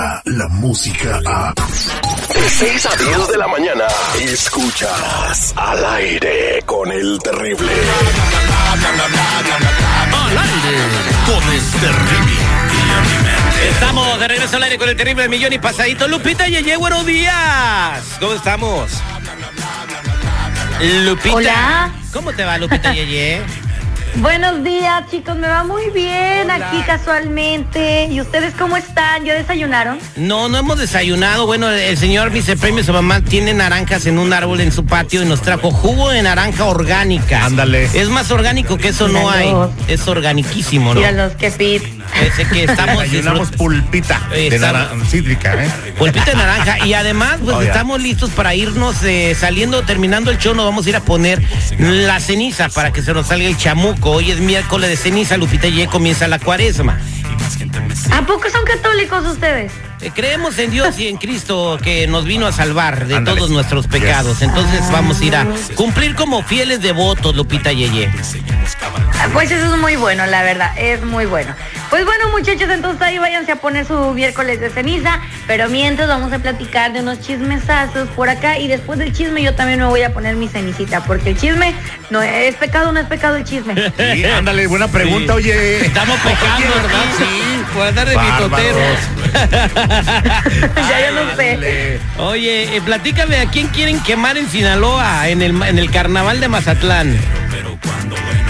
llega la música a... De 6 a 10 de la mañana, escuchas al aire con el terrible. Al aire con el terrible. Estamos de regreso al aire con el terrible millón y pasadito. Lupita Yeye, buenos días. ¿Cómo estamos? Lupita. Hola. ¿Cómo te va, Lupita Yeye? Buenos días, chicos. Me va muy bien aquí casualmente. ¿Y ustedes cómo están? ¿Ya desayunaron? No, no hemos desayunado. Bueno, el señor vicepremio, su mamá, tiene naranjas en un árbol en su patio y nos trajo jugo de naranja orgánica. Ándale. Es más orgánico que eso no hay. Es organiquísimo, ¿no? Mira los que pit. Ese que estamos Desayunamos disfrut- pulpita de naranja cítrica, ¿eh? Pulpito de naranja. Y además, pues Oh, estamos listos para irnos eh, saliendo, terminando el show, nos vamos a ir a poner la ceniza para que se nos salga el chamuco. Hoy es miércoles de ceniza, Lupita y comienza la cuaresma. ¿A poco son católicos ustedes? Eh, creemos en Dios y en Cristo que nos vino a salvar de todos nuestros pecados. Entonces vamos a ir a cumplir como fieles devotos, Lupita Yeye. Pues eso es muy bueno, la verdad, es muy bueno. Pues bueno, muchachos, entonces ahí váyanse a poner su miércoles de ceniza, pero mientras vamos a platicar de unos chismesazos por acá y después del chisme yo también me voy a poner mi cenicita, porque el chisme no es pecado, no es pecado el chisme. Sí, ándale, buena pregunta, Sí. oye. Estamos pecando, Oye, ¿verdad? Sí, por andar de mitoteros. ya yo no sé. Oye, eh, platícame, ¿a quién quieren quemar en Sinaloa, en el, en el carnaval de Mazatlán?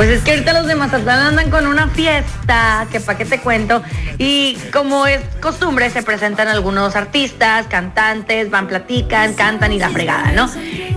Pues es que ahorita los de Mazatlán andan con una fiesta, que pa' qué te cuento. Y como es costumbre, se presentan algunos artistas, cantantes, van, platican, cantan y la fregada, ¿no?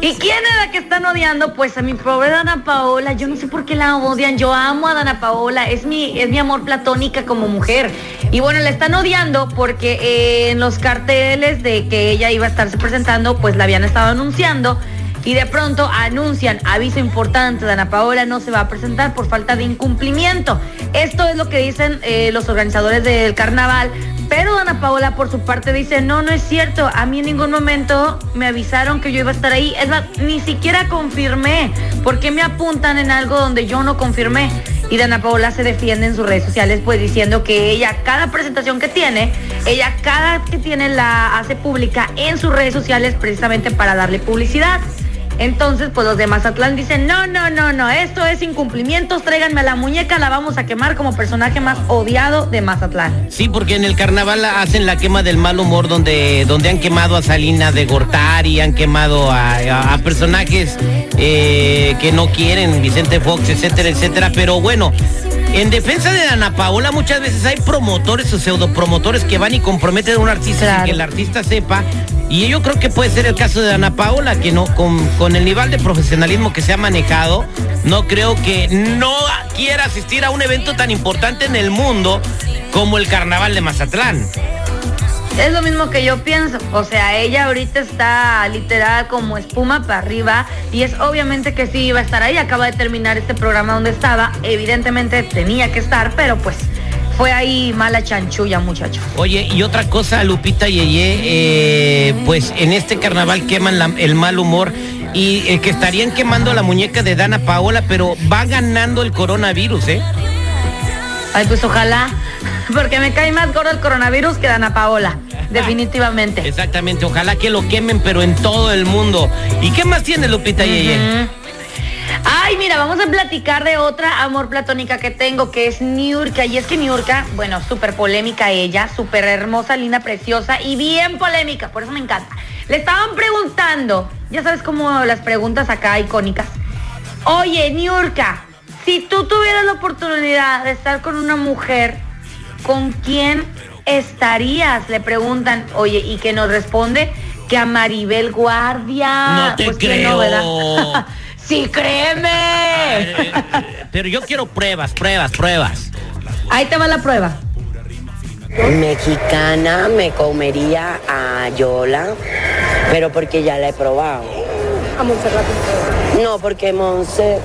¿Y quién es la que están odiando? Pues a mi pobre Dana Paola. Yo no sé por qué la odian. Yo amo a Dana Paola. Es mi, es mi amor platónica como mujer. Y bueno, la están odiando porque eh, en los carteles de que ella iba a estarse presentando, pues la habían estado anunciando. Y de pronto anuncian, aviso importante, Dana Paola no se va a presentar por falta de incumplimiento. Esto es lo que dicen eh, los organizadores del carnaval. Pero Dana Paola por su parte dice, no, no es cierto. A mí en ningún momento me avisaron que yo iba a estar ahí. Es más, ni siquiera confirmé. ¿Por qué me apuntan en algo donde yo no confirmé? Y Dana Paola se defiende en sus redes sociales pues diciendo que ella cada presentación que tiene, ella cada que tiene la hace pública en sus redes sociales precisamente para darle publicidad. Entonces, pues los de Mazatlán dicen, no, no, no, no, esto es incumplimientos, tráiganme la muñeca, la vamos a quemar como personaje más odiado de Mazatlán. Sí, porque en el carnaval hacen la quema del mal humor donde, donde han quemado a Salina de Gortari, han quemado a personajes eh, que no quieren, Vicente Fox, etcétera, etcétera. Pero bueno, en defensa de Ana Paola muchas veces hay promotores o pseudopromotores que van y comprometen a un artista sin que el artista sepa. Y yo creo que puede ser el caso de Ana Paola, que no, con, con el nivel de profesionalismo que se ha manejado, no creo que no quiera asistir a un evento tan importante en el mundo como el Carnaval de Mazatlán. Es lo mismo que yo pienso, o sea, ella ahorita está literal como espuma para arriba y es obviamente que sí iba a estar ahí, acaba de terminar este programa donde estaba, evidentemente tenía que estar, pero pues fue ahí mala chanchulla, muchacho. Oye, y otra cosa, Lupita Yeye, eh, pues en este carnaval queman la- el mal humor y eh, que estarían quemando la muñeca de Dana Paola, pero va ganando el coronavirus, ¿eh? Ay, pues ojalá, porque me cae más gordo el coronavirus que Dana Paola, definitivamente. Exactamente, ojalá que lo quemen, pero en todo el mundo. ¿Y qué más tiene Lupita Yeye? Ujú. Ay, mira, vamos a platicar de otra amor platónica que tengo, que es Niurka. Y es que Niurka, bueno, súper polémica ella, súper hermosa, linda, preciosa y bien polémica, por eso me encanta. Le estaban preguntando, ya sabes cómo las preguntas acá icónicas. Oye, Niurka, si tú tuvieras la oportunidad de estar con una mujer, ¿con quién estarías? Le preguntan, oye, y que nos responde que a Maribel Guardia. No te Pues, ¿quién creo. ¿verdad? sí, créeme. Eh, Pero yo quiero pruebas, pruebas, pruebas. Ahí te va la prueba. Mexicana me comería a Yola, pero porque ya la he probado. A Montserrat. No, porque Monse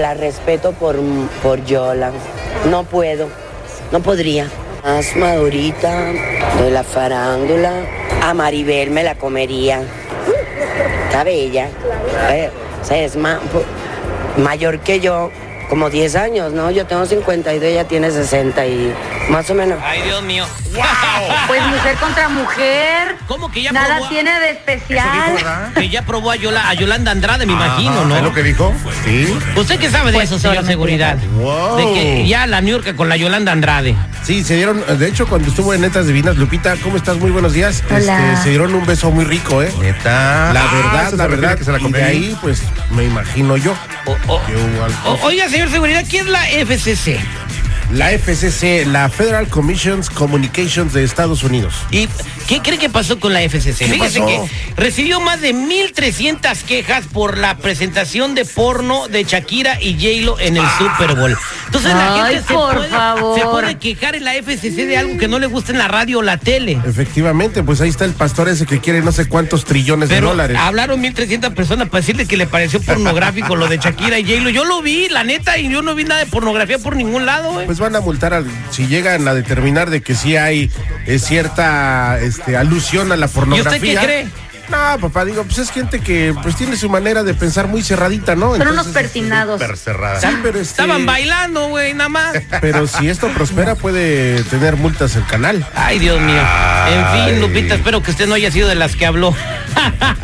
la respeto por, por Yola. No puedo, no podría. Más madurita de la farándula. A Maribel me la comería. Está bella. Eh, o sea, es ma- mayor que yo, como 10 años, ¿no? Yo tengo 52, ella tiene 60 y Más o menos. Ay, Dios mío. Pues mujer contra mujer. ¿Cómo que ya Nada probó? tiene de dijo, especial. ¿verdad? Que ya probó a, Yola- a Yolanda Andrade, me imagino, ¿no? ¿Es lo que dijo? Sí. ¿Usted qué sabe de Pues eso, señor Seguridad? Wow. De que ya la New York con la Yolanda Andrade. Sí, se dieron, de hecho, cuando estuvo en Netas Divinas, Lupita, ¿cómo estás? Muy buenos días. Hola. Este, se dieron un beso muy rico, ¿eh? Neta. La Ah, verdad, ¿eso la verdad. que se la y de ahí? pues, me imagino yo. O- o- que hubo algo. o- oiga, señor Seguridad, ¿quién es la FCC? La FCC, la Federal Commissions Communications de Estados Unidos. ¿Y qué cree que pasó con la FCC? Fíjese pasó? que recibió más de 1.300 quejas por la presentación de porno de Shakira y J-Lo en el Super Bowl. Entonces la gente se por puede, favor. se puede quejar en la FCC de algo que no le gusta en la radio o la tele. Efectivamente, pues ahí está el pastor ese que quiere no sé cuántos trillones de dólares. hablaron 1.300 personas para decirle que le pareció pornográfico lo de Shakira y J-Lo. Yo lo vi, la neta, y yo no vi nada de pornografía por ningún lado, güey. Pues van a multar al- si llegan a determinar de que sí hay eh, cierta este, alusión a la ¿Y pornografía. usted qué cree? No, papá, digo, pues es gente que pues tiene su manera de pensar muy cerradita, ¿no? Son unos Entonces, persinados. Súper cerrada. Sí, pero este, Estaban bailando, güey, nada más. Pero si esto prospera puede tener multas el canal. Ay, Dios mío. En fin, Lupita, espero que usted no haya sido de las que habló.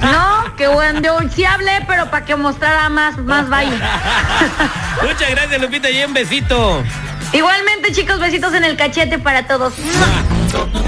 No, que bueno, yo sí hablé, pero para que mostrara más, más baile. Muchas gracias, Lupita, y un besito. Igualmente, chicos, besitos en el cachete para todos.